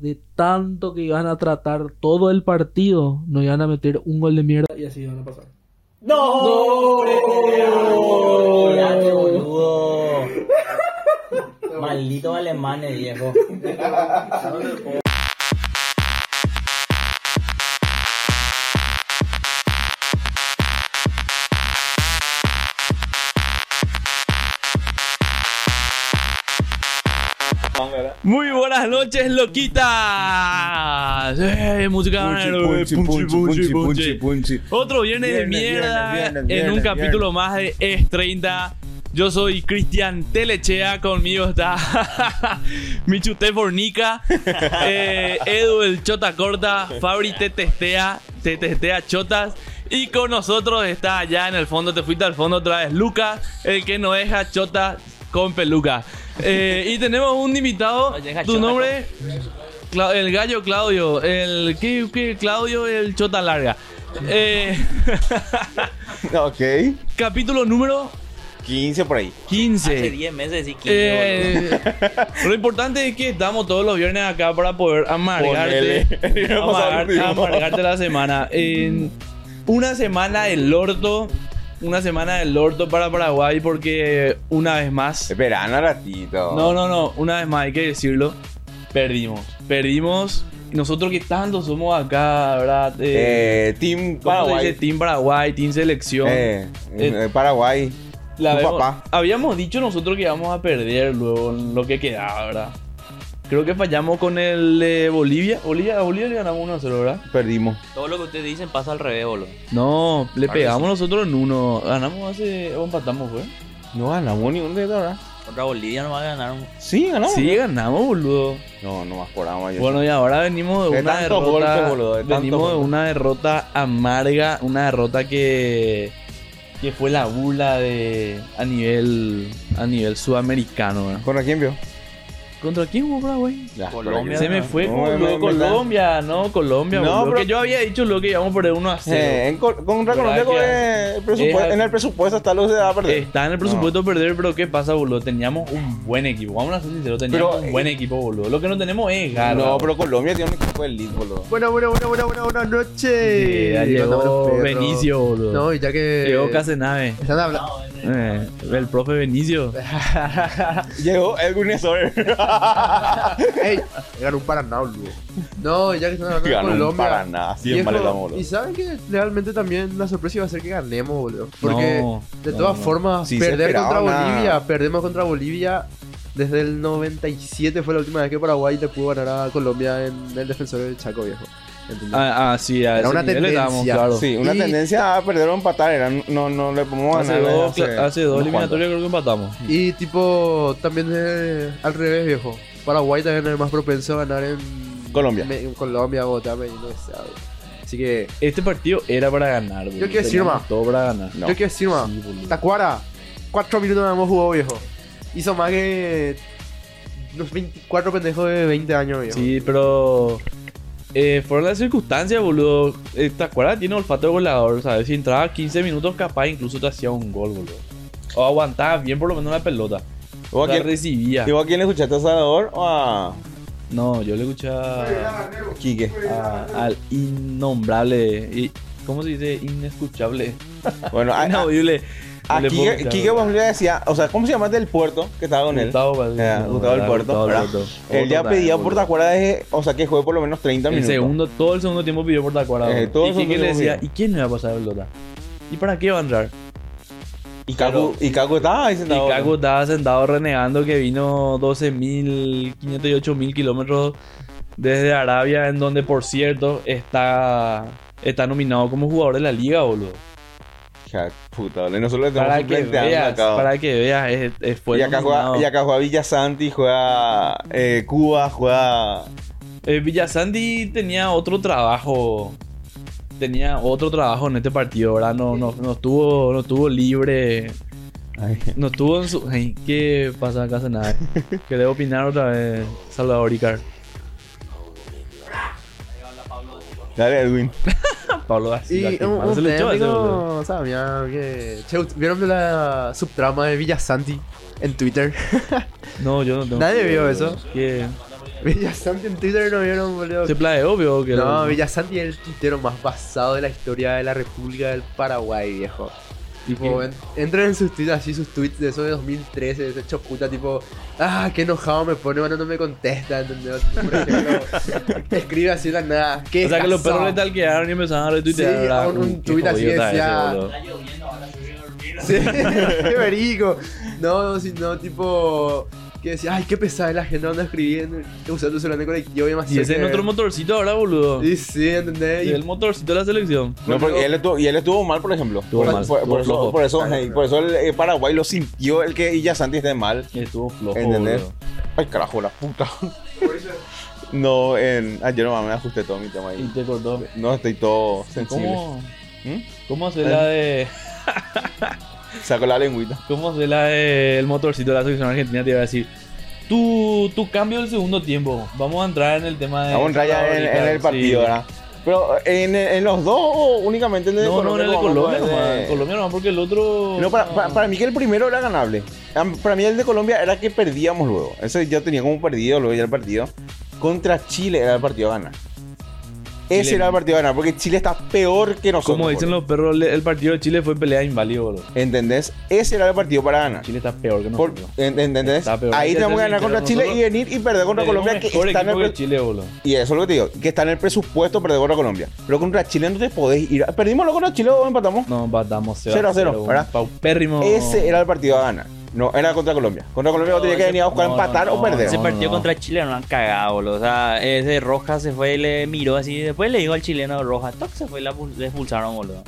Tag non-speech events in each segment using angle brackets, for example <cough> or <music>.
de tanto que iban a tratar todo el partido, no iban a meter un gol de mierda y así iban a pasar. ¡No! ¡No! Boludo. Maldito alemanes, viejo. <laughs> Muy buenas noches, loquitas. Eh, música punchi, punchi, punchi, punchi. Otro viernes, de mierda viernes, viernes, en un capítulo más de Es 30. Yo soy Cristian Telechea, conmigo está <laughs> Michute Fornica, eh, Edu el Chota Corta, Fabri te testea, te testea chotas. Y con nosotros está allá en el fondo, te fuiste al fondo otra vez, Lucas, el que no deja chota con peluca. Eh, y tenemos un invitado, tu nombre, Cla- el gallo Claudio, el ¿qué, qué? Claudio el chota larga. Eh, <laughs> Ok. capítulo número 15 por ahí. Hace 15. 10 meses y 15, Eh, lo importante es que estamos todos los viernes acá para poder amargarte, <laughs> amargarte, amargarte la semana. En una semana del orto, una semana del orto para Paraguay porque una vez más, Espera, un ratito. no, no, no, una vez más hay que decirlo, perdimos, perdimos. Nosotros que tanto somos acá, ¿verdad? Eh, Eh, Team ¿cómo se Paraguay. dice? Team Paraguay, Team Selección. Eh, Eh, eh, Paraguay. La Tu papá. habíamos dicho nosotros que íbamos a perder luego lo que quedaba, ¿verdad? Creo que fallamos con el de Bolivia. Bolivia, a Bolivia le ganamos 1 a 0, ¿verdad? Perdimos. Todo lo que ustedes dicen pasa al revés, boludo. No, le Claro pegamos nosotros en uno. Ganamos hace. o empatamos, fue. No ganamos ni un dedo, ¿verdad? Contra Bolivia no va a ganar un... Sí, ganamos. Sí, ganamos, boludo. No, no más por agua. Bueno, y ahora venimos de De una tantos derrota. golpes, boludo, de tantos venimos de golpes. una derrota amarga, una derrota que. que fue la burla de. a nivel. a nivel sudamericano, ¿verdad? ¿Contra quién vio? ¿Contra quién jugó? Ya, Colombia. Se me fue No, Colombia, no, Colombia. No, pero- que yo había dicho lo que íbamos a perder 1 a 0. Eh, en, co- contra ¿Verdad Colombia con que- el presupuesto- es- en el presupuesto está lo que se va a perder. Está en el presupuesto perder, pero ¿qué pasa, boludo? Teníamos un buen equipo. Vamos a ser sinceros, teníamos Pero, un buen eh, equipo, boludo. Lo que no tenemos es garra. no, pero Colombia tiene un equipo elite, boludo. Bueno, bueno, bueno, bueno, bueno, buenas noches. Sí, ya llegó. Benicio, boludo. No, y ya que. Llegó Casenave. Están hablando. Eh, el profe Benicio. <laughs> Llegó Edwin Soler. <laughs> ¡Ey! Ganó un Paraná, boludo. No, ya que están hablando de Ganó un Colombia. Paraná, viejo, damos, boludo. Y saben que realmente también la sorpresa iba a ser que ganemos, boludo. Porque No, de no, todas no. formas, Sí, se perder esperaba contra una- Bolivia, perdemos contra Bolivia. Desde el 97 fue la última vez que Paraguay le pudo ganar a Colombia en el defensor del Chaco, viejo. Ah, ah, sí, a Era ese una estábamos, tendencia. claro. Sí, una Y- tendencia a perder o empatar. Era, no, no le podemos Hace ganar. dos, hace, hace dos eliminatorias creo que empatamos. Y tipo, también eh, al revés, viejo. Paraguay también es más propenso a ganar en Colombia. Me- en Colombia, Bogotá, Medellín, no sé, algo. Así que, Este partido era para ganar, boludo. quiero decir, ma. Todo para ganar. No. yo quiero decir más. Sí. Tacuara, cuatro minutos no hemos jugado, viejo. Hizo más que unos 24 pendejos de 20 años, viejo. Sí, pero. Eh, fueron las circunstancias, boludo. Eh, ¿Te acuerdas? Tiene olfato de goleador, ¿sabes? Si entraba 15 minutos, capaz incluso te hacía un gol, boludo. O aguantaba bien por lo menos la pelota. ¿Vos a La quién, recibía. ¿y vos a quién le escuchaste a Salvador o a No, yo le escuchaba Quique? a- al innombrable. y- ¿Cómo se dice? Inescuchable. Bueno, <laughs> a, a, Inaudible. A No le puedo Quique, escuchar, Quique boludo. vos le decía, o sea, ¿cómo se llama del puerto que estaba con él? Gustavo, No, Gustavo del Puerto, ¿verdad? Él ya pedía por tacuara de, o sea, que juegue por lo menos 30 El minutos. segundo, todo el segundo tiempo pidió por tacuara. Eh, y segundo le decía, ¿y quién me va a pasar el pelota? ¿Y para qué va a entrar? Y Caco, y Caco estaba ahí Y sentado. Caco estaba sentado renegando que vino 12.508.000 kilómetros desde Arabia, en donde, por cierto, está, está nominado como jugador de la liga, boludo. Hija, puta, boludo. Nosotros le Para estamos que veas, acá. para que veas, es, es- fue y, acá juega, y acá juega Villa Santi, juega eh, Cuba, juega. Eh, Villasanti tenía otro trabajo. Tenía otro trabajo en este partido, ¿verdad? No, no, no estuvo, no estuvo libre. No estuvo en su. Ay, ¿Qué pasa acá? Hace nada. <laughs> Que debo opinar otra vez, Salvador Icar. Dale, Edwin. <laughs> Pablo García. Y un, técnico, sabía que... Che, ¿vieron la subtrama de Villasanti en Twitter? <laughs> No, yo no tengo. Nadie vio eso. Que Villasanti en Twitter no vieron, boludo. Se plae obvio que No, Villasanti es el tuitero más basado de la historia de la República del Paraguay, viejo. Tipo, en- entren en sus tweets así, sus tweets de eso de 2013, de ese hecho puta, tipo, ah, qué enojado me pone, bueno, no me contesta, ¿entendés? Por ejemplo, <laughs> escribe así la nada, qué O sea que los perros le talquearon y empezaron a retuitear. Sí, ¿verdad? un- un tuit así decía- ese. <laughs> Sí, <laughs> qué verico. No, sino tipo, que decía, ay, qué pesada es la gente cuando escribiendo, usando tu celular de colectivo y demasiado. Y ese es nuestro motorcito ahora, boludo. Sí, sí, ¿entendés? Y Y- el motorcito de la selección. No, porque él estuvo, y él estuvo mal, por ejemplo. Estuvo por, mal, por- estuvo por eso, flojo. por eso, eh, claro. por eso el, eh, Paraguay lo sintió el que Illasanti esté mal. Estuvo flojo. ¿Entendés? boludo. Ay, carajo, la puta. <laughs> No, en, ayer nomás me ajusté todo mi tema Y ahí. te cortó. No, estoy todo sensible. ¿Cómo, ¿Mm? cómo hacer la de. <laughs> Saco la lengüita. ¿Cómo hacer la de el motorcito de la selección argentina? Te iba a decir. Tu, tu cambio del segundo tiempo. Vamos a entrar en el tema de. Vamos a entrar ya en, en el partido, Sí. ¿verdad? Pero en, en los dos o únicamente en el de No, no, en el de Colombia nomás. de- Colombia nomás, porque el otro. No, para, para, para mí que el primero era ganable. Para mí el de Colombia era que perdíamos luego. Ese yo tenía como perdido luego ya el partido. Contra Chile era el partido a ganar. Ese Chile- era el partido a ganar, porque Chile está peor que nosotros. Como dicen boludo. los perros, el partido de Chile fue pelea inválido, boludo. ¿Entendés? Ese era el partido para ganar. Chile está peor que nosotros. en- ¿Entendés? Peor. Ahí tenemos que ganar contra Chile y venir y perder contra Colombia, que está en el que Chile, boludo. Y eso es lo que te digo, que está en el presupuesto perder contra Colombia. Pero contra Chile no te podés ir. ¿Perdimos lo contra Chile o empatamos? No, empatamos 0 a 0, ¿verdad? Paupérrimo. Ese era el partido a ganar. No, era contra Colombia. Contra Colombia vos tenías que venir a buscar no, empatar no, o perder. Ese No, partido no. contra Chile no han cagado, boludo. O sea, ese Rojas se fue y le miró así. Después le dijo al chileno Rojas, toc, se fue y la expulsaron, boludo.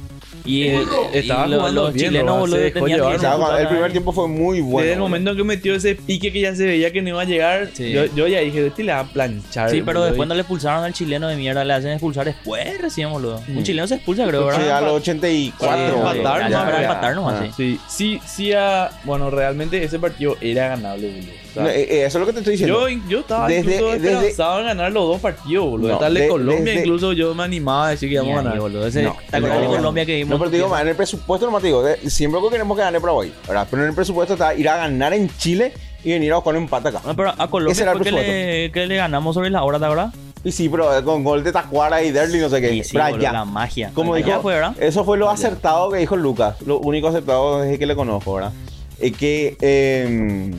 Y, eh, Estaba y lo- jugando los bien, chilenos, boludo, tenían que el primer tiempo fue muy bueno. Desde el momento en que metió ese pique que ya se veía que no iba a llegar, Sí. yo, yo ya dije, este le va a planchar. Sí, pero después no le expulsaron al chileno de mierda, le hacen expulsar después recién, boludo. Mm. Un chileno se expulsa, creo, Sí, ¿verdad? a los Para 84. Sí, empatar, no, empatar nomás, Ah. sí. Sí, sí, sí, ah, bueno, realmente ese partido era ganable, boludo. No, eh, eh, eso es lo que te estoy diciendo. yo, yo estaba Desde- incluso desde- esperanzado en ganar los dos partidos, boludo. No, el de de- Colombia, desde- incluso yo me animaba a decir que íbamos a ganar. boludo. Ese, No, ¿Te de no, Colombia que vimos? No, pero te digo, man, en el presupuesto normativo, de- siempre que queremos que gane Paraguay, ¿verdad? Pero en el presupuesto está ir a ganar en Chile y venir a buscar un empate acá. No, pero a Colombia Ese era el fue que presupuesto. le, que le ganamos sobre la hora, ¿te acuerdas? Y sí, pero eh, con gol de Tacuara y Derly, no sé qué. Y sí, ya. la magia. Como dijo, fue, ¿verdad? eso fue lo acertado que dijo Lucas. Lo único acertado desde que le conozco, ¿verdad? Es que. eh,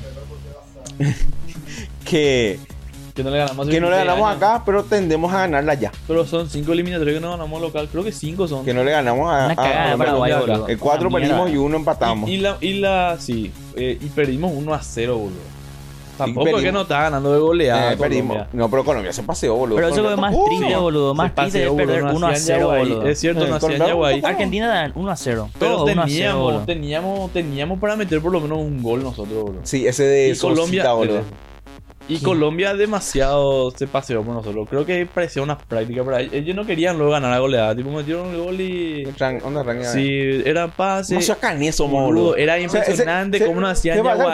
<laughs> que, Que no le ganamos que no le 26 ganamos años. acá, pero tendemos a ganarla ya. Pero son cinco eliminatorios que no ganamos local. Creo que cinco son. Que no le ganamos a. Una a- cagada de a- Paraguay, acá. boludo. El 4 Una perdimos y uno empatamos. Y, y la, y la, sí, eh, y perdimos 1 a 0, boludo. Tampoco es que no estaba ganando de goleada. Eh. Colombia. No, pero Colombia se paseó, boludo. Pero eso es más triste, boludo. Más Se triste paseó, es perder no 1 a hacían 0, Yaguay. boludo. Es cierto, Eh, no hacían Yaguay. Argentina dan 1 a 0. Pero Todo 1 a 0, teníamos, teníamos, teníamos para meter por lo menos un gol nosotros, boludo. Sí, ese de Y Colombia, boludo. Y Colombia demasiado se paseó por nosotros. Creo que parecía una práctica para ellos. Ellos no querían luego ganar la goleada. Tipo, metieron el gol y. Tran- onda, tranquila. Sí, era pase. No seas caneso, boludo. Era O sea, ese- impresionante se- cómo nos hacían se pasa el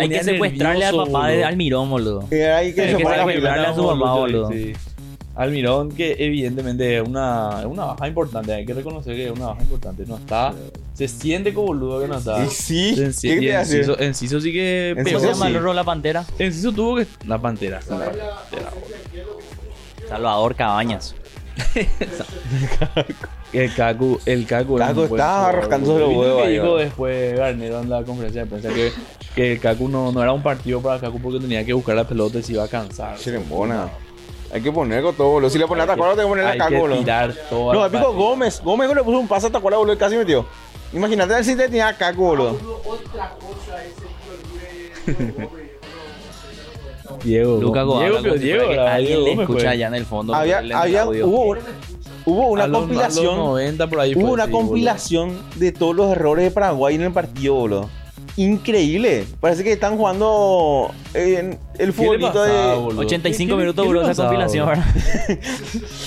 Hay que secuestrarle al papá de boludo. Almirón, boludo. Hay que Hay se que ponga- saber arreglarle a su mamá, boludo, boludo. sí. Almirón, que evidentemente es una, una baja importante, hay que reconocer que es una baja importante. No está, se siente como boludo que no está. Y sí, En, ¿qué te hace? Enciso, Enciso sí que Enciso ¿Cómo se llama sí. el la pantera? Enciso tuvo que. La pantera. sí, la pantera. Salvador Cabañas. <laughs> El Kaku, el Kaku, Kaku estaba boludo. los ¿Viste huevos dijo después Garnero en la conferencia de prensa que, que el Kaku no, no era un partido para Kaku porque tenía que buscar la pelota y se iba a cansar. Chirembona. Hay que poner con todo, boludo. Si le pones a Tacuara, tengo que ponerle Hay a que boludo. tirar todo. No, el pico. Gómez. Gómez le puso un pase a Tacuara, boludo, y casi metió. Imagínate si te tenía a boludo. <laughs> Diego. Luca Diego, pero Diego, era Alguien Diego le Gómez, escucha fue. allá en el fondo. Había, había, audio. hubo, hubo una A los- a los compilación. 90 por ahí Hubo una boludo. compilación de todos los errores de Paraguay en el partido, boludo. Increíble. Parece que están jugando en el ¿Qué le futbolito de. boludo? 85 ¿Qué- minutos duró esa compilación? ¿verdad? <laughs>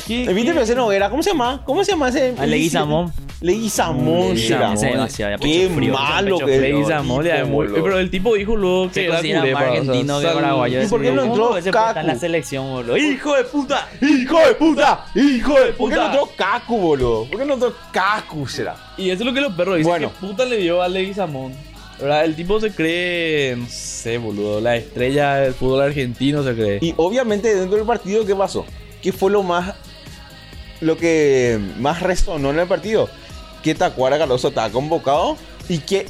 ¿Qué- ¿Viste qué- ese? ¿Cómo se llama? ¿Cómo se llama ese? A Leguizamón. Leguizamón, Leguizamón, será. Ese es demasiado, ya Qué malo que frío. Le hizo amor, le da tipo, muy- boludo. Pero el tipo dijo luego que Se era argentino sal- paraguayo. ¿Y por qué no ¿Cómo entró estar en la selección, boludo? ¡Hijo de puta! ¡Hijo de puta! ¡Hijo de ¿Por qué puta! no entró Kaku, boludo? ¿Por qué no entró Kaku, será? Y eso es lo que los perros dicen. Bueno. ¿Qué puta le dio a Leguizamón? ¿Verdad? El tipo se cree, no sé, boludo, la estrella del fútbol argentino se cree. Y obviamente dentro del partido, ¿qué pasó? ¿Qué fue lo más lo que más resonó en el partido? Que Tacuara Galoso estaba convocado y que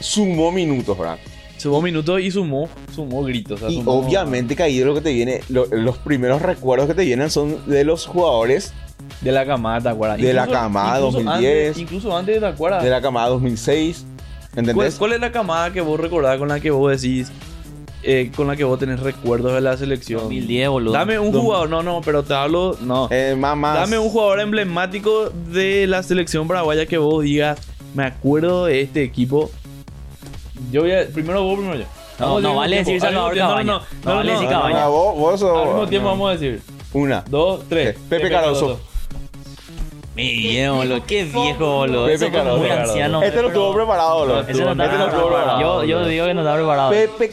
sumó minutos, ¿verdad? Sumó minutos y sumó, sumó gritos. o sea, Y sumó- obviamente que ahí lo que te viene, lo- los primeros recuerdos que te vienen son de los jugadores De la camada, ¿te acuerdas? De la camada, 2010. Antes, incluso antes, ¿te acuerdas? de la camada 2006. ¿Cuál, ¿Entendés? cuál es la camada que vos recordás con la que vos decís, eh, con la que vos tenés recuerdos de la selección? 2010, boludo. Dame un jugador, no, no, pero te hablo, no. Eh, más, más. Dame un jugador emblemático de la selección paraguaya que vos digas, me acuerdo de este equipo. Yo voy a, primero vos, primero yo. No, no al vale decir Salvador Cabaña. No No, no, vale no, decir no, Cabaña. Vos, vos sos- Al mismo tiempo no. vamos a decir. Una. Dos, tres. Pepe Cardoso. Mi viejo, boludo. Qué viejo, boludo. Pepe Eso fue Cardoso. muy anciano. Este lo tuvo preparado, boludo. Ese no Este lo tuvo preparado. Yo, preparado, yo digo que no estaba preparado. Pepe.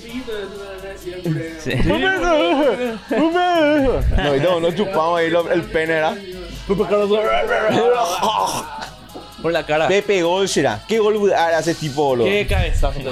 Sí. <laughs> No, y no, no chupamos ahí lo- el pene, ¿verdad? <laughs> Por la cara. Pepe gol será. ¿Qué gol hace ese tipo, boludo? Qué cabezazo tenía,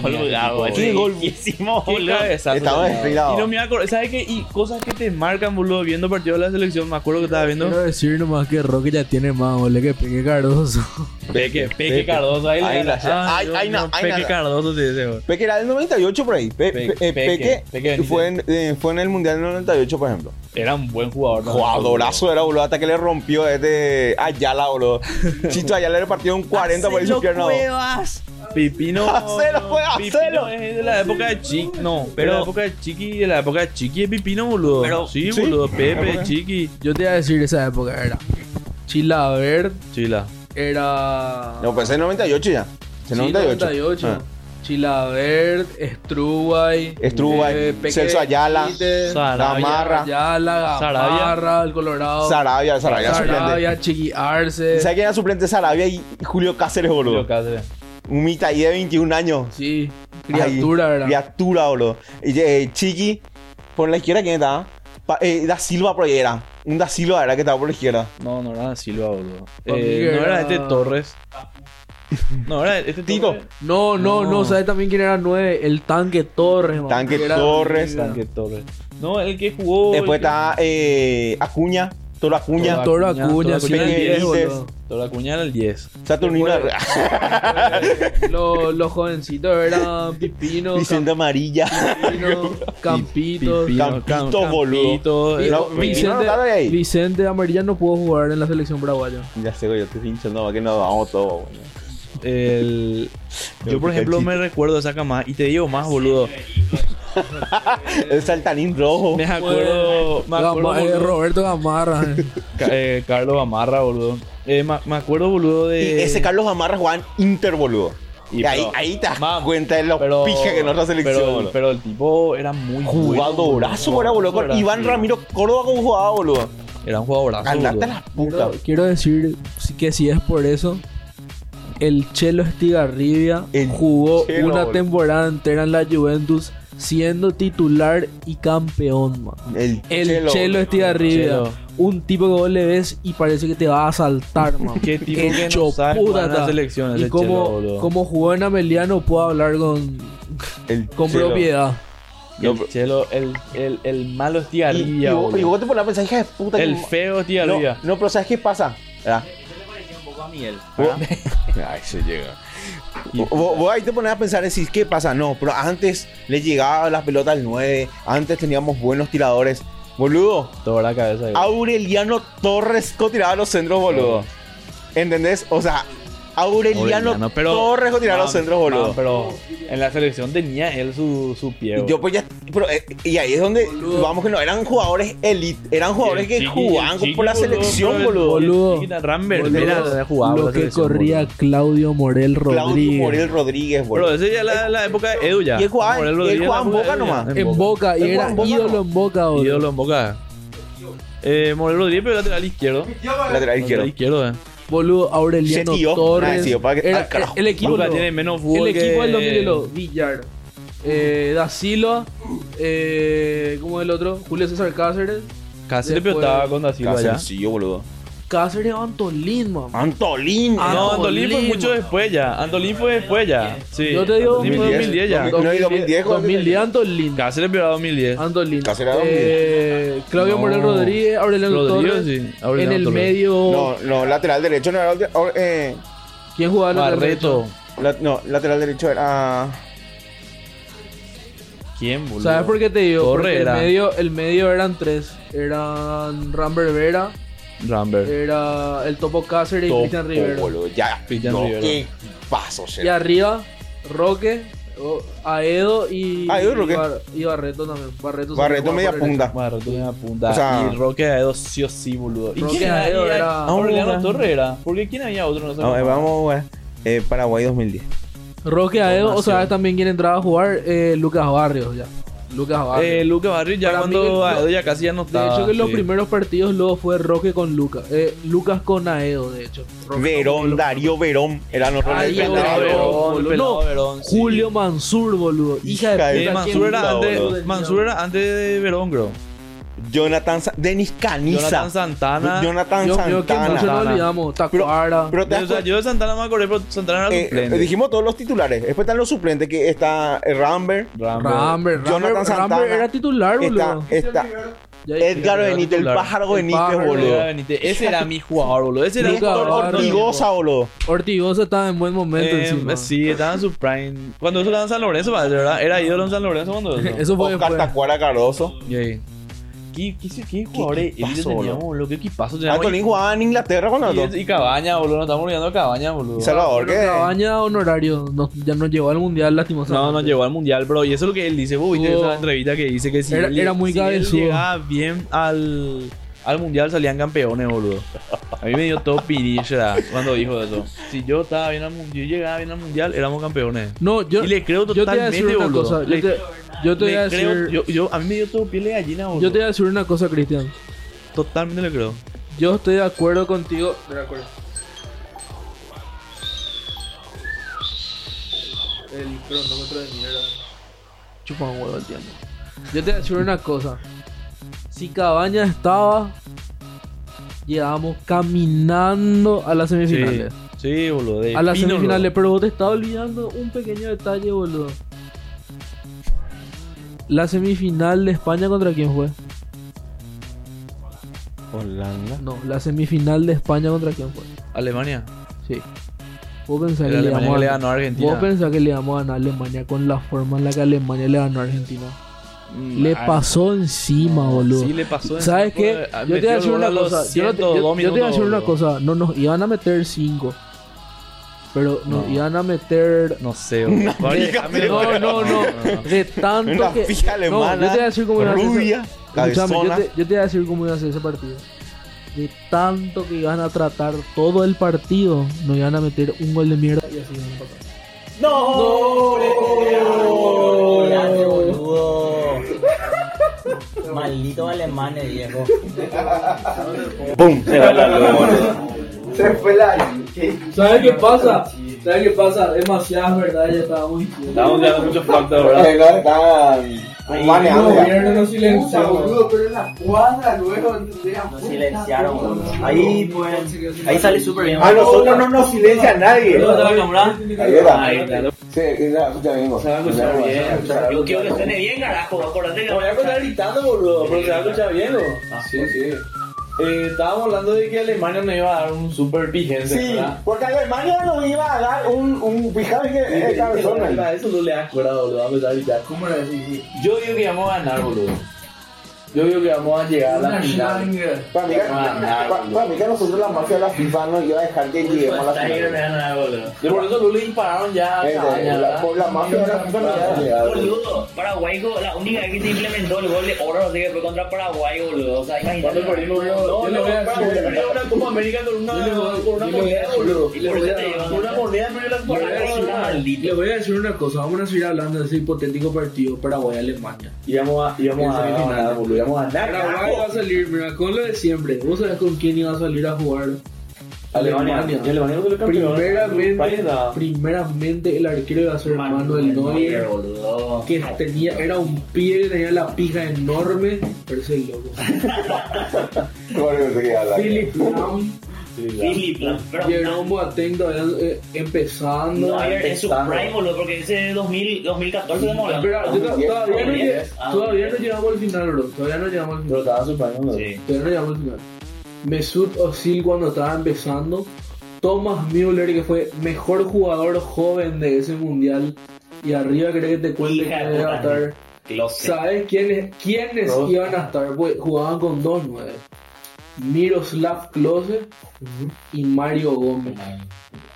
Boludo, tipo, ¿Qué gol? Hicimos, Qué boludo. cabezazo Estaba desfilado. Y no me acuerdo, ¿sabes qué? Y cosas que te marcan, boludo, viendo partidos de la selección. Me acuerdo que estaba viendo Quiero decir nomás que Roque ya tiene más goles que Peque Cardoso. <laughs> Peque, Peque Peque. Cardoso. Ahí, la- ay, no, Peque. Cardoso sí, ese, güey. Peque era del 98 por ahí. Pe- Pe- pe- eh, Peque, Peque, Peque Benítez. fue, en, eh, fue en el Mundial del 98, por ejemplo. Era un buen jugador. Jugadorazo era, boludo, hasta que le rompió este Ayala, boludo. <laughs> Chito Ayala le partió un 40 por su pierna. boludo. Pipino. Hacelo, pues, Pipino <laughs> hacelo. es de la época de Chiqui. No, pero de la época de Chiqui. De la época de Chiqui es Pipino, boludo. Pero- sí, sí. boludo. Pepe, Época. Chiqui. Yo te iba a decir esa época era. Chilavert Chila. era. No, pues es 98 ya. Es Sí, 98. 98. Ah. Chilabert, Struway, Struway, Celso Ayala. Gamarra, Ayala. Gamarra, el Colorado, Sarabia, Sarabia, Chiqui Arce. ¿Sabes quién era suplente? Sarabia y Julio Cáceres, boludo. Julio Cáceres. Un mita ahí de 21 años. Sí, criatura, Ahí, ¿verdad? Criatura, boludo. Y eh, Chiqui, por la izquierda, ¿quién estaba? Pa- eh, da Silva por ahí era. Un Da Silva era que estaba por la izquierda. No, no era Silva, boludo. Eh, no era- este Torres. No, era este. Torres. No, no, no, No. ¿sabes también quién era 9? El Tanque Torres, man, Tanque era- Torres. Tanque Torres. No, el que jugó. Después que- está eh, Acuña, Toro Acuña, Toro Acuña, sí, el Acuña, 10, Benítez. boludo. Toro Acuña era el 10. Saturnino, Los, los jovencitos eran Pipino, Vicente Amarilla. Campitos. <laughs> Pipino, Campito, Cam- boludo. Vicente- Amarilla no pudo jugar en la selección paraguaya. Ya sé, yo estoy hinchando, va que nos vamos todos, güey. El- Yo, por ejemplo, me recuerdo de esa camada. Y te digo más, boludo. <laughs> El saltarín rojo. Me acuerdo. Me acuerdo Gama- eh, boludo, Roberto Gamarra. eh. <laughs> Ca- eh, Carlos Amarra, boludo. Eh, ma- me acuerdo, boludo, Y de. ese Carlos Amarra jugaba en Inter, boludo. Y, Y ahí, pero- ahí te das Mam, cuenta de los pero- pijas que en otra selección, Pero, boludo. pero el tipo era muy Jugadorazo, bueno, era, boludo. Con Iván sí. Ramiro Córdoba como jugaba, boludo. Era un jugadorazo. Andate a boludo. la puta. Quiero, quiero decir que si es por eso, el Chelo Estigarribia El jugó Chelo, una temporada entera en la Juventus siendo titular y campeón, man. El, El Chelo. Estigarribia. Un tipo que vos le ves y parece que te va a asaltar, man. <laughs> Qué tipo que no sabe Y como, Chelo, como jugó en Ameliano, puedo hablar con, El con propiedad. No, el Chelo, el, el, el malo Y, y, Estigarribia, vos, y vos te pones a pensar, hija de puta. El que- feo no, Estigarribia. no, pero ¿sabes qué pasa? ¿Verdad? A Miguel. <laughs> Ay, se llega. Vos, vos ahí te pones a pensar, decís, ¿qué pasa? No, pero antes le llegaba la pelota al 9, antes teníamos buenos tiradores. Boludo, Toda la cabeza. Aureliano Torres tiraba los centros, boludo. ¿Entendés? O sea, Aureliano, Aureliano, pero- Torres tiraba los No, centros, boludo. no, pero en la selección tenía él su, su pie. Y yo pues ya, pero, eh, y ahí es donde vamos que no eran jugadores elite, eran jugadores que jugaban por la selección, boludo. boludo. Era jugaba lo la que corría boludo. Claudio Morel Claudio Rodríguez. Morel Rodríguez, Pero boludo. ese ya la, la época de Edu ya. Y él jugaba- él jugaba en Boca nomás. En Boca, y era jugaba en Boca, ídolo en Boca, boludo. Ídolo en Boca. Eh, Morel Rodríguez, pero lateral izquierdo. Lateral izquierdo. Lateral izquierdo, eh. Boludo, Aureliano tío, Torres. para que- Era- carajo. el equipo, Boca lo- tiene menos el equipo del 2000 Villar. Eh, da Silva. Eh, ¿Cómo es el otro? Julio César Cáceres. Cáceres, pero Después- estaba con Da Silva ya. Sencillo, boludo. Cáceres o Antolín, mamá. Antolín. Ah, No, Antolín fue mucho después ya. Antolín fue después ya. Sí. Yo te digo Antolín fue 2010 ya. 2010. No, y 2010, ¿cuál 2010 Antolín. Cáceres peor a 2010. Antolín. Cáceres era Eh, Claudio No. Morel Rodríguez, Aureliano Rodríguez, Torres. sí. Aureliano en el Torres. medio, No, no, lateral derecho no era. eh, ¿quién jugaba en el Barreto. la- no, lateral derecho era. ¿Quién, boludo? ¿Sabes por qué te digo? Torre Porque el medio, el medio eran tres. Eran Rambert Vera, Rambert. era el Topo Cáceres y Topo, Cristian Rivero. boludo, Ya. Cristian no, Rivero. Qué paso, Y arriba, Roque, Aedo y, Aedo y Roque. y Bar- y Barreto también. Barreto, Barreto media punta. Barreto la punta. O sea- y Roque Aedo sí o sí, boludo. ¿Y Roque quién era? Aedo Y- era- Aureliano Ah, Torres era. Porque ¿quién había otro? No sé. No, eh, vamos, eh, eh, Paraguay 2010. derecha. Roque Aedo, o sabes también quién entraba a jugar, eh, Lucas Barrios ya. Lucas Barrios. Eh, Luca Barrio ya Para cuando Aedo ya casi ya no de estaba. hecho que en los sí. primeros partidos luego fue Roque con Lucas. Eh, Lucas con Aedo, de hecho. Roque Verón, Darío Verón. Eran los roles Darío Verón, delantero. Verón, boludo. Pelado No, Verón, sí. Julio Mansur, boludo. Hija Hija de de Eh, puta, Mansur qué era puta, antes, boludo. Mansur era antes de Verón, creo. Jonathan Sa- Denis Caniza. Jonathan Santana. Jonathan Dios mío, que mucho Santana. no olvidamos. Tacuara. Pero te o sea, yo de Santana me acordé, pero Santana era eh, suplente. dijimos todos los titulares. Después están los suplentes que está eh, Rambert, Rambert. Rambert, Jonathan Rambert, Santana. Rambert era titular, boludo. está Edgar Benítez, el pájaro Benítez, pájaro, boludo. Ese era mi jugador, boludo. Ese era Barrios. Ortigosa, boludo. Ortigosa estaba en buen momento Eh, encima. sí, estaba en su prime. Cuando eso estaba en San Lorenzo, ¿verdad? Era ídolo en San Lorenzo cuando eso. Eso fue Oscar después. Tacuara Cardoso. Y ahí. ¿Qué, qué, qué jugadores teníamos, boludo? ¿Qué equipazo teníamos? Antolín jugaba en Inglaterra con Y, nosotros. y Cabaña, boludo. Nos estamos olvidando de Cabaña, boludo. Y Salvador, que Cabaña honorario no- ya no llegó al mundial lastimosamente. No, no llegó al mundial, bro. Y eso es lo que él dice. Vos viste esa entrevista que dice que si Era- él, era muy si él cabezudo. llegaba bien al, al mundial salían campeones, boludo. A mí me dio todo pirilla cuando dijo eso. Si yo estaba bien al mundial, yo llegaba bien al mundial, éramos campeones. No, yo, y le creo yo te voy a totalmente, decir una boludo. cosa. Le- Yo te, yo te voy a creo- decir, yo, yo- a mí me dio todo piel de gallina, boludo. yo te voy a decir una cosa, Cristian. Totalmente le creo. Yo estoy de acuerdo contigo. De acuerdo. El cronómetro de mierda. Chupa un huevo el tiempo. Yo te voy a decir una cosa. Si Cabaña estaba, llegábamos caminando a las semifinales. Sí, sí, boludo. de A las semifinales, pero vos te estás olvidando un pequeño detalle, boludo. La semifinal de España contra quién fue? Holanda. No, la semifinal de España contra quién fue. Alemania. Sí. Vos pensás que Alemania que a ganó a Argentina. Vos pensás que le íbamos a ganar a Alemania con la forma en la que Alemania le ganó a Argentina. Mm, Le pasó encima, boludo. Sí, le pasó. ¿Sabes encima, qué? fue- Yo te voy a decir una cosa. Yo, te- yo- 102 yo te voy a decir una cosa. No nos iban a meter 5. Pero nos No. iban a meter. No sé, mí- No, no, no. De tanto Una que. fija alemana, No, yo te voy a decir cómo iba a ser ese- rubia, yo te, yo te voy a decir cómo iba a ser ese partido. De tanto que iban a tratar todo el partido, nos iban a meter un gol de mierda y así iban a pasar. Gracias, boludo. <laughs> Maldito alemanes, viejo. ¡Pum! Se va la Se fue la. ¿Sabes qué pasa? ¿Sabes qué pasa? Demasiadas verdades ya estábamos diciendo. Estamos dando muchos factos, ¿verdad? Están maneando ya. gobierno nos silenció. boludo, pero en la cuadra luego entendés. Nos silenciaron, boludo. Ahí, pues, ahí sale súper bien. A nosotros no nos silencia nadie. ¿Dónde está la cámara? Ahí está. Sí, escucha bien. Se va a escuchar bien. Yo quiero que suene bien, carajo. Acordate que. voy a contar gritando, boludo, pero se va a escuchar bien, ¿no? Sí, sí. Eh, estábamos hablando de que Alemania nos iba a dar un super pijense, Sí, ¿verdad? porque Alemania nos iba a dar un, un fijaos que es cabezona. Para eso no le das cuerda, boludo, vamos a empezar a gritar. ¿Cómo era así? Yo digo que vamos a ganar, boludo. Yo digo que vamos a llegar a la Una final. Para mí, pa- para mí que nosotros la mafia de la FIFA nos iba a dejar que lleguemos a la final. Y por eso no le dispararon ya Eh, ¿verdad? Por la mafia de la FIFA nos iba a llegar. Boludo, Paraguay, la única vez que se implementó el gol de oro, no sé qué fue contra Paraguay, boludo. O sea, imagínate. Cuando perdimos, no, yo no, perdió una Copa América con una, Yo yo moneda, decir- boludo. Y una moneda perdió la. Le voy a decir una cosa, vamos a seguir hablando de ese hipotético partido Paraguay-Alemania. Íbamos En a ganar, boludo. Íbamos a ganar. Paraguay va a salir, mira, con lo de siempre. Vos sabés con quién iba a salir a jugar Alemania. Y Alemania no. Primeramente, primeramente el arquero iba a ser Manuel Neuer, boludo. que tenía, era un que tenía la pija enorme, pero ese es loco. Bueno, no habla. Philip Lam, pero Jerome Boateng todavía eh, empezando. no, ayer en su prime, boludo, porque ese 2000, 2014 de yo to- todavía, no, lleg- Ah, todavía no llegamos al final, bro. Todavía no llegamos al Pero final. estaba su ¿no? Sí. Todavía no llegamos al final. Mesut Özil cuando estaba empezando. Thomas Müller, que fue mejor jugador joven de ese mundial. Y arriba creo que te cuente que de iba a estar. ¿Sabes quiénes, quiénes Dos. iban a estar? Pues, jugaban con dos nueve. Miroslav Klose y Mario Gómez.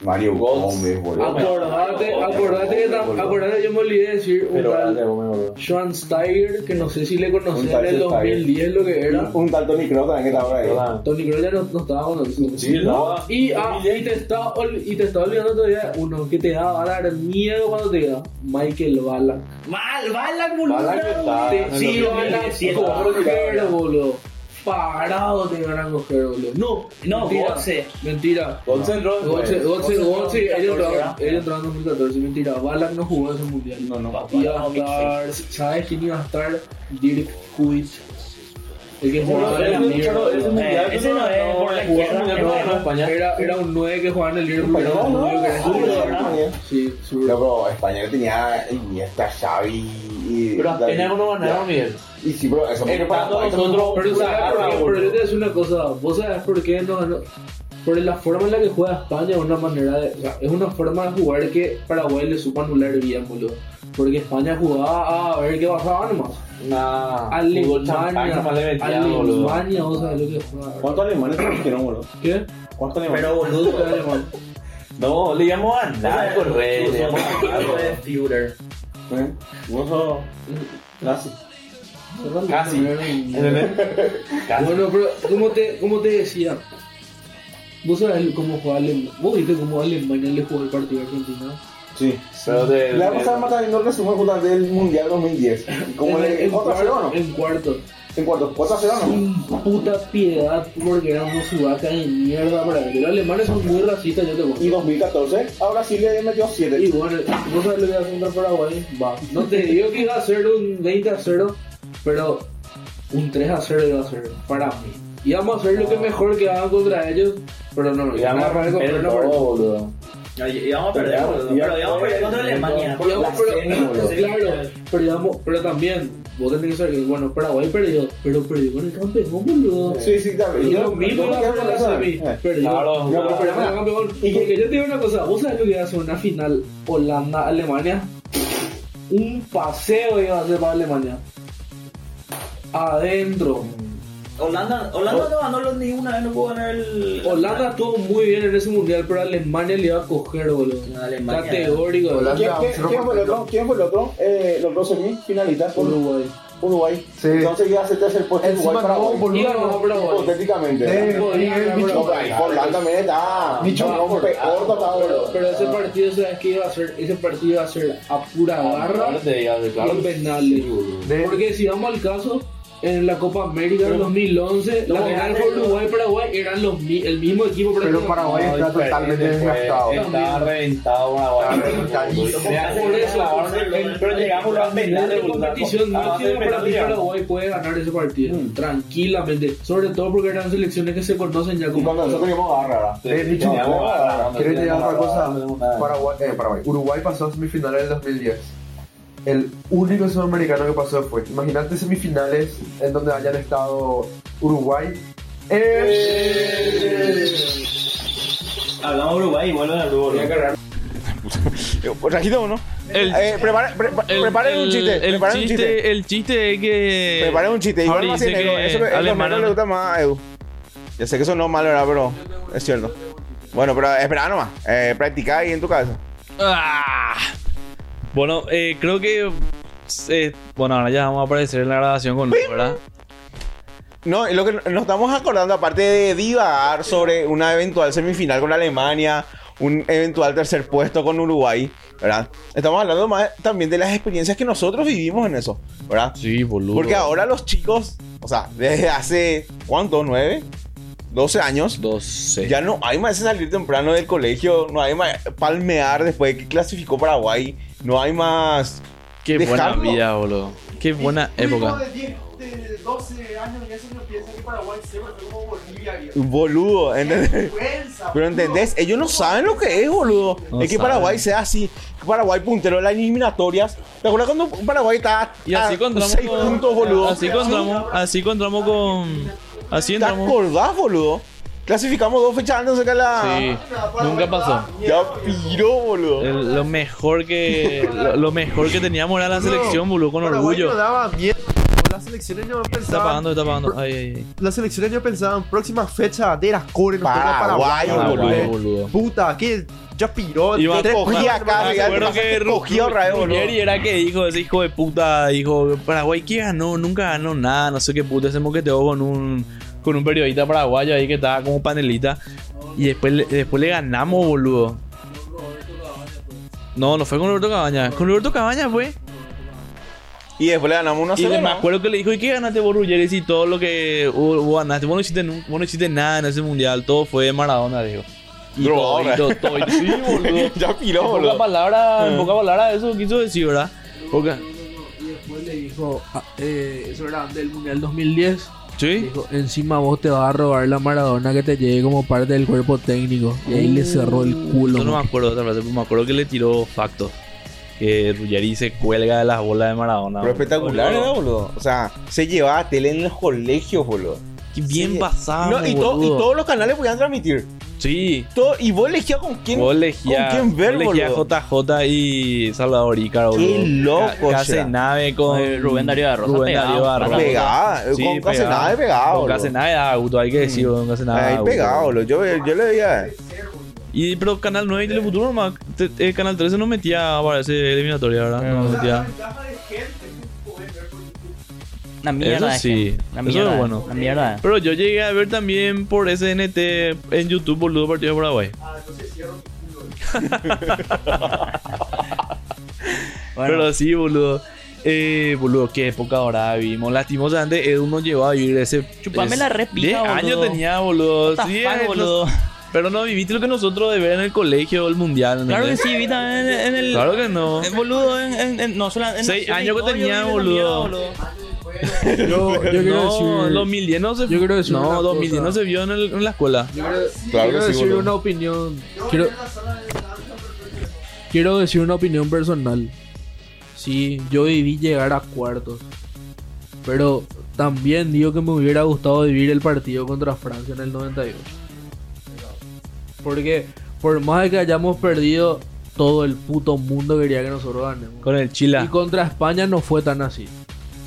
Mario Gómez, boludo. Acordate, acordate que tam- acordate, yo me olvidé de decir un Pero tal grande, boludo. Schwansteiger, que no sé si le Un conocían tal en el Schweinsteiger. 2010 lo que era. Un tal Tony Kroos también que estaba por ahí. Hola. Tony Kroos ya no, no estaba con nosotros. Sí, estaba. Y, ah, y, te estaba, ol- y te estaba olvidando todavía uno que te da a dar miedo cuando te da Michael Ballack. Mal, Ballack, boludo. Está- Te- sí, los Ballack, 2017, coger, boludo. Parado te van a coger, boludo. No, No, mentira. Götze. Mentira. En- Goche, Goche, Götze Goche, ellos entró en entraron 2014, ellos entraron en 2014, mentira. No jugó ese mundial. No, no. Iba a estar, ¿sabes quién iba a estar? Dirk Kuyt. El que jugaba en el Liverpool. ese no es por la izquierda. Era, era un 9 que jugaba en el Liverpool. Era un ¿no? rubio que. Sí, No, pero España tenía Iniesta, Xavi. Pero apenas no ganaron bien. Y sí, pero eso nosotros. Pero yo te voy a decir una cosa. ¿Vos sabés por qué no Por la forma en la que juega España, es una manera de, o sea, es una forma de jugar que Paraguay le supo anular bien, boludo. Porque España jugaba a ver qué pasaba nomás. Nah, Alemania. Alemania, vos sabés lo que juega. ¿Cuántos alemanes trajeron, boludo? ¿Qué? ¿Cuántos alemanes? Pero, boludo. <laughs> ¿Qué alemán? No, le íbamos a ganar, correr. Le íbamos a. Führer. ¿Eh? Vos sos... Casi. <laughs> Casi. Bueno, pero como te, como te decía, vos sabés cómo juega Alemania. Vos viste cómo Alemania le jugó el partido a Argentina. Sí. Pero de... La pasada más viendo el resumen justamente del Mundial 2010. Como en, le en 4 a 0, cuarto, ¿no? en cuarto. En cuarto, 4 a 0, ¿no? Sin puta piedad, porque eran unos sudacas de mierda para ver. Los alemanes son muy racistas, yo te Y cuento. 2014, ahora sí le metió 7. Y bueno, no sabes lo que va a hacer contra Paraguay. Va. No te digo que iba a ser un 20 a 0, pero un 3 a 0 iba a ser para mí. Íbamos a hacer lo que mejor que hagan contra ellos, pero no, vamos a no, todo, boludo. Y vamos a perder, boludo. Pero íbamos a perder contra Alemania. Claro, pero, digamos, pero también, vos tenés que saber que, bueno, Paraguay perdió, pero perdió con el campeón, boludo. Sí, sí, también. Y Yo- lo mismo hacer la semi. eh. Perdió. Claro, pero perdió con el campeón. Y- Porque yo te digo una cosa, ¿vos sabés lo que iba a ser una final Holanda-Alemania? Un paseo iba a ser para Alemania. Adentro. Holanda, Holanda no ganó los- ni una vez, no pudo ganar el. Holanda estuvo muy bien en ese mundial, pero Alemania le iba a coger, boludo. Alemania. Categórico. Holanda- ¿Quién, quién- quién fue el otro? ¿Quién fue el otro? Eh, los dos semifinalistas. Uruguay. Uruguay. Sí. Entonces iba a ser tercer puesto Uruguay para no, Uruguay. Hipotéticamente. Forlán también está. Pero, boludo. pero ese partido, ¿sabes qué iba a ser? Ese partido iba a ser a pura garra y penales. Porque si vamos al caso, en la Copa América del 2011, la final fue Uruguay-Paraguay, eran los, el mismo equipo Pero. Paraguay No, está diferente, totalmente pues, desgastado. Estaba reventado Paraguay. Está Por eso, Pero llegamos a a nivel penales, de boludo. competición máxima para mí. Paraguay puede ganar ese partido tranquilamente, sobre todo porque eran selecciones que se conocen ya Y como cuando nosotros. Eh, ¿Quieres llegar a otra cosa? Paraguay, eh, Paraguay. Uruguay pasó a semifinales en el 2010. El único sudamericano que pasó fue. Imagínate semifinales en donde hayan estado Uruguay. Eh, Hablamos de Uruguay y vuelven al Uruguay. Trajiste uno. El- Eh, prepara- pre- El, preparen un chiste. El preparen un chiste. chiste, el chiste es que. Preparen un chiste. Igual más dice negro. que Eso es lo negro le gusta más a Edu. Ya sé que eso no es malo, ¿verdad? Pero es cierto. Bueno, pero espera nomás. Eh, practica ahí en tu cabeza. Ah. Bueno, eh, creo que. eh, bueno, ahora ya vamos a aparecer en la grabación con Luis, ¿verdad? No, y lo que nos estamos acordando, aparte de divagar sobre una eventual semifinal con Alemania, un eventual tercer puesto con Uruguay, ¿verdad? Estamos hablando más también de las experiencias que nosotros vivimos en eso, ¿verdad? Sí, boludo. Porque ahora los chicos, o sea, desde hace, ¿cuánto? ¿Nueve? 12 años. 12. Ya no hay más ese salir temprano del colegio, no hay más palmear después de que clasificó Paraguay, no hay más... Qué buena dejarlo. vida, boludo. Qué buena época. de 10, de 12 años y eso no piensa que Paraguay siempre fue como Bolivia, viejo. Boludo, ¿entendés? Pero entendés, ellos no saben lo que es, boludo. No es que saben. Paraguay sea así. Paraguay puntero de las eliminatorias. ¿Te acuerdas cuando Paraguay estaba Y así a encontramos 6 con- puntos, boludo? Así encontramos, así encontramos con. Así ¿Te entramos. acordás, boludo? Clasificamos dos fechas antes de la... Sí, nunca pasó. Ya piró, boludo. El- lo mejor que lo, lo mejor que teníamos era la selección, boludo, con Paraguay orgullo. no daba miedo. Las selecciones no Está pensaban. pagando, está pagando. Ay, ay, ay. Las selecciones no pensaban. Próxima fecha de las core nos toca Paraguay, boludo. boludo. Puta, que ya piró. Iba tres cogía puntos, acá. Me acuerdo te que cogido otra vez, boludo. Ruggeri era que dijo, ese hijo de puta, dijo, Paraguay que ganó, nunca ganó nada, no sé qué puta, se moqueteó con un, con un periodista paraguayo ahí que estaba como panelita. Y después, le- después le ganamos, boludo. No, no fue con Roberto Cabaña. Con Roberto Cabaña fue. Y después le ganamos una Y sola. me acuerdo que le dijo, ¿y qué ganaste vos, Ruggeri? Y todo lo que vos, vos ganaste. Vos no, hiciste, vos no hiciste nada en ese mundial. Todo fue de Maradona, dijo. Y Drogado, todo, y todo, todo, y- sí, <laughs> boludo. ya piró, En pocas boludo. palabras, en pocas palabras, eso quiso decir, ¿verdad? Porque, Y después le dijo, ah, eh, eso era del Mundial 2010. ¿Sí? Dijo, encima vos te vas a robar la Maradona que te llegue como parte del cuerpo técnico. Y ahí le cerró el culo. Yo no man. me acuerdo de otra frase, pero me acuerdo que le tiró facto. Que Ruggeri se cuelga de las bolas de Maradona. Pero espectacular, boludo. ¿no, boludo? O sea, se llevaba tele en los colegios, boludo. Qué bien Sí. pasado, No, y, to- y todos los canales podían transmitir. Sí. Todo, y vos elegías con quién, Vos elegías, con quién ver, vos elegías boludo. JJ y Salvador Ícaro, Qué loco, Ca- Casenave con Eh, Rubén Darío de Rosa Rubén pegado, Darío de Rosa. Pegaba, Sí, con Casenave pegado, Con. Casenave daba gusto, hay que decir, con Casenave Ahí pegado. Yo, yo le veía. Y pero Canal 9 y Telefuturo nomás, eh, Canal 13 no metía para ese eliminatoria, ¿verdad? No metía. Una mierda. Eso es sí, Una eso mierda. es bueno. Una mierda. Pero yo llegué a ver también por SNT en YouTube, boludo, partido de Paraguay. <laughs> Bueno, Pero sí, boludo. Eh, boludo, qué época ahora vivimos. Lastimosamente, Edu nos llevó a vivir ese. Chupame es- la repija, 10 boludo. años tenía, boludo. What Sí, fuck, eh, boludo. pero no viviste lo que nosotros de ver en el colegio, el mundial. Claro que sí, vi también en, en el. Claro que no. Eh, boludo, en, en, en- no solo en Seis años que tenía, esa boludo. <laughs> Yo, yo quiero no, decir. 2010 no se yo quiero decir No, una 2010 no se vio en, el- en la escuela. Yo quiero, Claro decir una opinión. Quiero, quiero decir una opinión personal. Sí, yo viví llegar a cuartos. Pero también digo que me hubiera gustado vivir el partido contra Francia en el 98. Porque por más de que hayamos perdido, todo el puto mundo quería que nosotros ganemos. Con el Chile. Y contra España no fue tan así.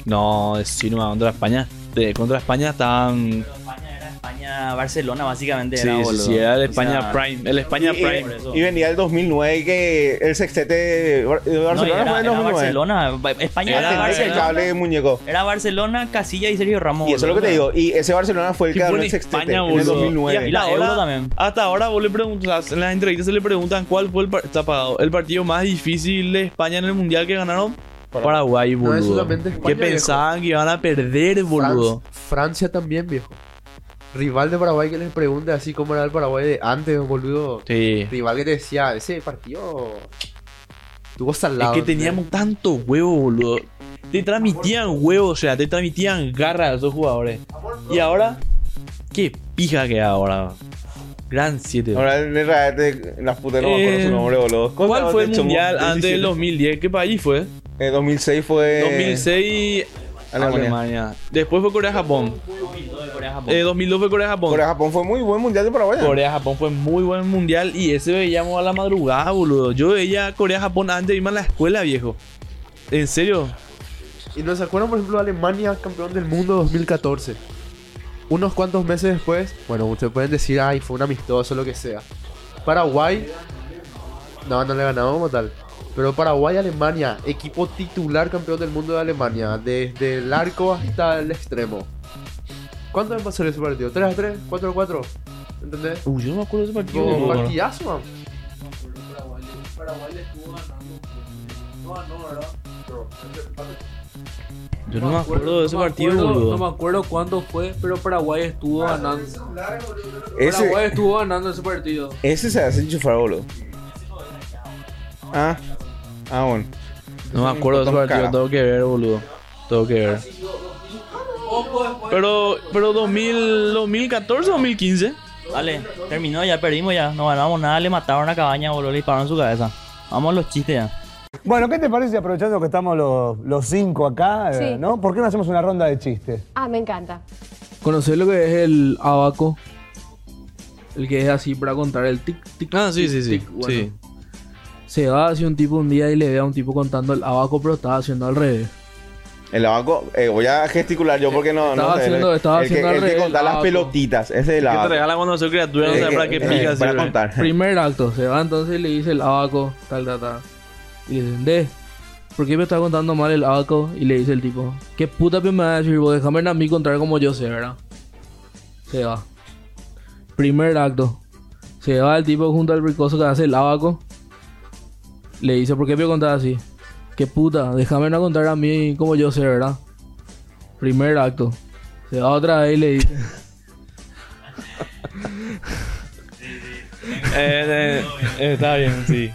No, sí, no, contra España. De, contra España estaban. España era España, Barcelona, básicamente. Sí, era, sí, boludo. sí, era el O España sea, Prime. El España y, Prime. y- venía el 2009 que el sextete de Bar- de No, Barcelona era, fue en era 2009. Barcelona. Ba- España Era era, Barcelona. cable muñeco. Era Barcelona, Casilla y Sergio Ramos. Y eso es lo que te digo. Y ese Barcelona fue el ¿Qué que ganó el en sextete España, en el boludo? 2009. Y la hasta Euro ahora- también. Hasta ahora vos le preguntas, en las entrevistas se le preguntan cuál fue el, par- está apagado, el partido más difícil de España en el mundial que ganaron. Paraguay, No boludo. es España, que pensaban que iban a perder, boludo. Fran- Francia también, viejo. Rival de Paraguay que les pregunte así como era el Paraguay de antes, boludo. Sí. Rival que te decía, ese partido tuvo Es salado. que teníamos tanto huevo, boludo. Te transmitían huevo, o sea, te transmitían garra a esos jugadores. Y ahora, qué pija que hay ahora. Gran 7. Ahora el RAT, las putas no me acuerdo Eh, su nombre, boludo. ¿Cómo ¿Cuál fue el mundial antes del 17? 2010? ¿Qué país fue? Eh, 2006 fue. 2006 Alemania. Alemania. Después fue Corea-Japón. Eh, 2002 fue Corea-Japón. Corea-Japón fue muy buen mundial de Paraguay. ¿eh? Corea-Japón fue muy buen mundial y ese veíamos a la madrugada, boludo. Yo veía Corea-Japón antes de irme a la escuela, viejo. ¿En serio? Y nos acuerdan, por ejemplo, Alemania, campeón del mundo 2014. Unos cuantos meses después, bueno, ustedes pueden decir, ay, fue un amistoso, lo que sea. Paraguay, no, no le ganamos como tal. Pero Paraguay, Alemania, equipo titular campeón del mundo de Alemania, desde el arco hasta el extremo. ¿Cuánto va a ser ese partido? ¿3 a 3? ¿4 a 4? ¿Entendés? Uy, yo no me acuerdo de ese partido. Boludo. partidazo, man. Paraguay le estuvo ganando. No ganó, ¿verdad? Yo no me acuerdo de ese no me partido, acuerdo- boludo. No me acuerdo cuándo fue, pero Paraguay estuvo ganando. Ese, Paraguay estuvo ganando ese partido. ese se hace enchufar, boludo. Ah. Ah, bueno. No me acuerdo partido, cara. tengo que ver, boludo. Tengo que ver. Pero, pero 2000, 2014 o 2015. Dale, terminó, ya perdimos ya. No ganamos nada, le mataron a cabaña, boludo, le dispararon en su cabeza. Vamos a los chistes ya. Bueno, ¿qué te parece aprovechando que estamos los, los cinco acá, eh, Sí. ¿no? ¿Por qué no hacemos una ronda de chistes? Ah, me encanta. ¿Conocés lo que es el abaco? El que es así para contar el tic, tic, Ah, sí, tic, sí, sí. tic. Bueno, sí. Se va hacia un tipo un día y le ve a un tipo contando el abaco, pero estaba haciendo al revés. El abaco, eh, voy a gesticular yo porque no. Estaba no sé, haciendo- el, estaba el que, haciendo al el que revés, contar el las abaco. pelotitas. Ese es el ¿Qué te abaco. regala cuando soy criatura? No Eh, sé para qué eh, pica Para contar. Primer acto, se va entonces y le dice el abaco, tal, tal, tal. Y le dicen, de, ¿por qué me está contando mal el abaco? Y le dice el tipo, ¿qué puta me va a decir vos? Déjame a mí contar como yo sé, ¿verdad? Se va. Primer acto. Se va el tipo junto al bricoso que hace el abaco. Le dice, ¿por qué me contar así? ¿Qué puta? Déjame a contar a mí como yo sé, ¿verdad? Primer acto. Se va otra vez y le dice... <laughs> Eh, eh, está bien, sí.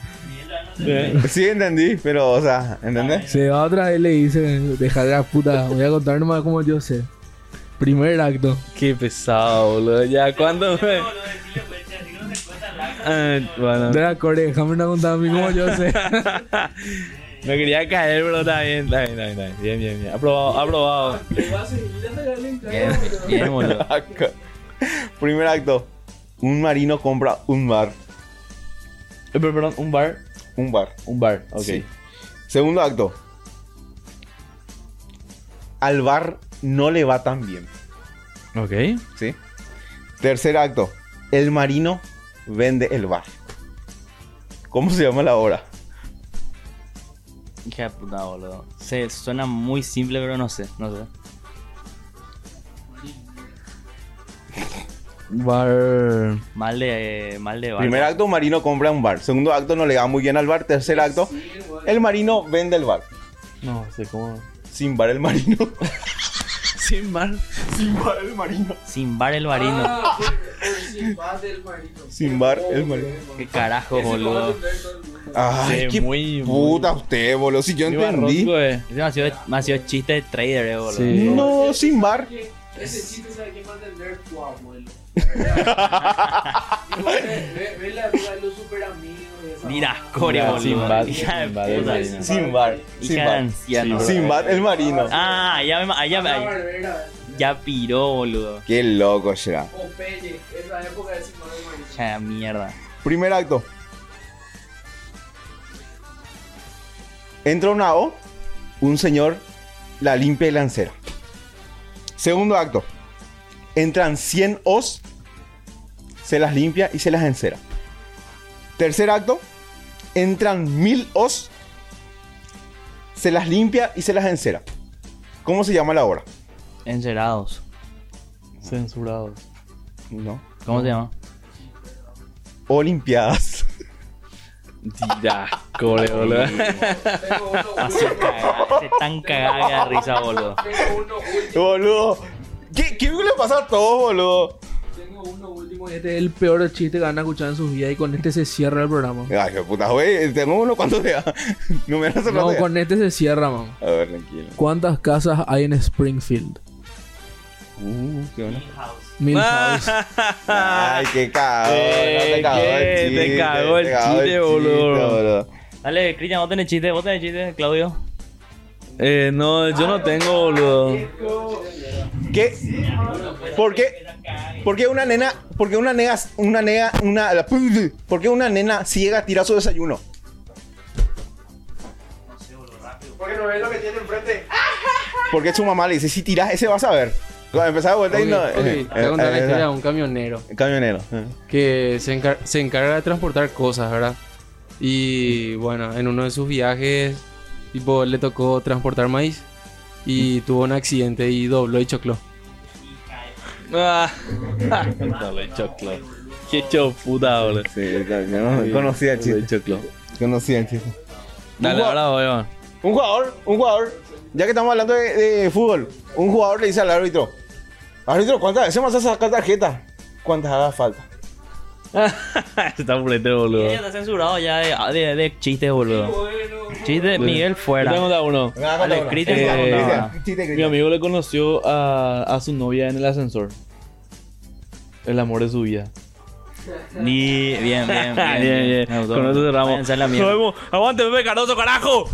Sí, entendí, pero, o sea, ¿entendés? Se va otra vez y le dice, deja de la puta, voy a contar nomás como yo sé. Primer acto. Qué pesado, boludo. Ya, ¿cuándo me...? Eh, bueno. De la core, déjame una contar a mí como yo sé. <laughs> Me quería caer, pero está bien, está bien, está bien, está bien. Bien, bien, bien. Aprobado, aprobado. Bien, bien, boludo. <laughs> Primer acto. Un marino compra un bar. Eh, pero, perdón, un bar. Un bar. Un bar, ok. Sí. Segundo acto. Al bar no le va tan bien. Ok. ¿Sí? Tercer acto. El marino vende el bar. ¿Cómo se llama la obra? De puta, boludo. Se, suena muy simple, pero no sé, no sé. Bar. Mal de, mal de barco. Primer acto, marino compra un bar. Segundo acto, no le va muy bien al bar. Tercer acto, el marino vende el bar. No sé cómo. Sin bar el marino. <laughs> Sin bar. Sin bar el marino. Sin bar el marino. Sin bar el marino. Qué carajo, boludo. Ay, Sí, qué muy- puta usted, boludo. Si yo entendí. barroco, eh. Ese me ha sido, me ha sido chiste de trader, eh, boludo. Sí. No, sin bar. Ese chiste sabe quién va a entender tu abuelo. <laughs> Ve la vida de los super amigos. Mira, core, Mira, boludo. sin bar, Hija de sin bar, puta. marino. Sin bar. Sin Hija de bar. anciano. Sin bar el marino. Ah, ya me, ya, me- ya piró, boludo. Qué loco será. Popeye, esa época de Simón de mierda. Primer acto. Entra una O, un señor la limpia y la encera. Segundo acto. Entran 100 Os, se las limpia y se las encera. Tercer acto. Entran 1000 Os, se las limpia y se las encera. ¿Cómo se llama la obra? Encerados. Censurados. No. ¿Cómo se llama? Olimpiadas. Ya, core, boludo. Cagada. Este tan cagada de risa, boludo. boludo. ¿Qué, ¿Qué le pasa a todos, boludo? Tengo uno último y este es el peor chiste que van a escuchar en sus vidas y con este se cierra el programa. Ay, qué puta, güey. Tengo uno cuando sea. <laughs> No me van a hacer No, con este se cierra, man. A ver, tranquilo. ¿Cuántas casas hay en Springfield? Uh, qué bueno. Milhouse. <laughs> Ay, qué cagado. Eh, te cagó el ¿qué? Te chiste. cagó el chiste, boludo. Dale, Cristian, vos tenés chiste, vos tenés chiste, Claudio. Eh, no, yo no tengo, boludo. ¿Qué? ¿Por qué? ¿Por qué una nena, por qué una nega, una nega, una, por qué una nena ciega tira su desayuno? Porque no ves lo que tiene enfrente. Porque su mamá le dice, si tiras ese vas a ver. Cuando empezaba vuelta y no. Ok, ok, eh, te voy a contar la eh, historia eh, de un camionero Camionero. eh. que se, encar- se encarga de transportar cosas, ¿verdad? Y bueno, en uno de sus viajes, tipo, le tocó transportar maíz y tuvo un accidente y dobló y chocló. Ah. Dale, choclo. Qué hecho puta, boludo. Sí, no conocía el chiste. choclo. Conocía el chiste. Dale, ahora voy, man. Un jugador, un jugador, ya que estamos hablando de, de fútbol, un jugador le dice al árbitro, árbitro, ¿cuántas veces vas a sacar tarjeta? ¿Cuántas haga falta? <laughs> Está pulete, boludo. Ya está censurado ya de, de, de chistes, boludo. Chiste, Miguel fuera. Tengo da uno. Dale, uno. Cristian, Eh, Cristian, Mi amigo le conoció a, a su novia en el ascensor. El amor de su vida. Ni, bien, bien, bien. <laughs> bien, bien. Con eso cerramos. Nos vemos. Aguante, Pepe Cardoso, carajo.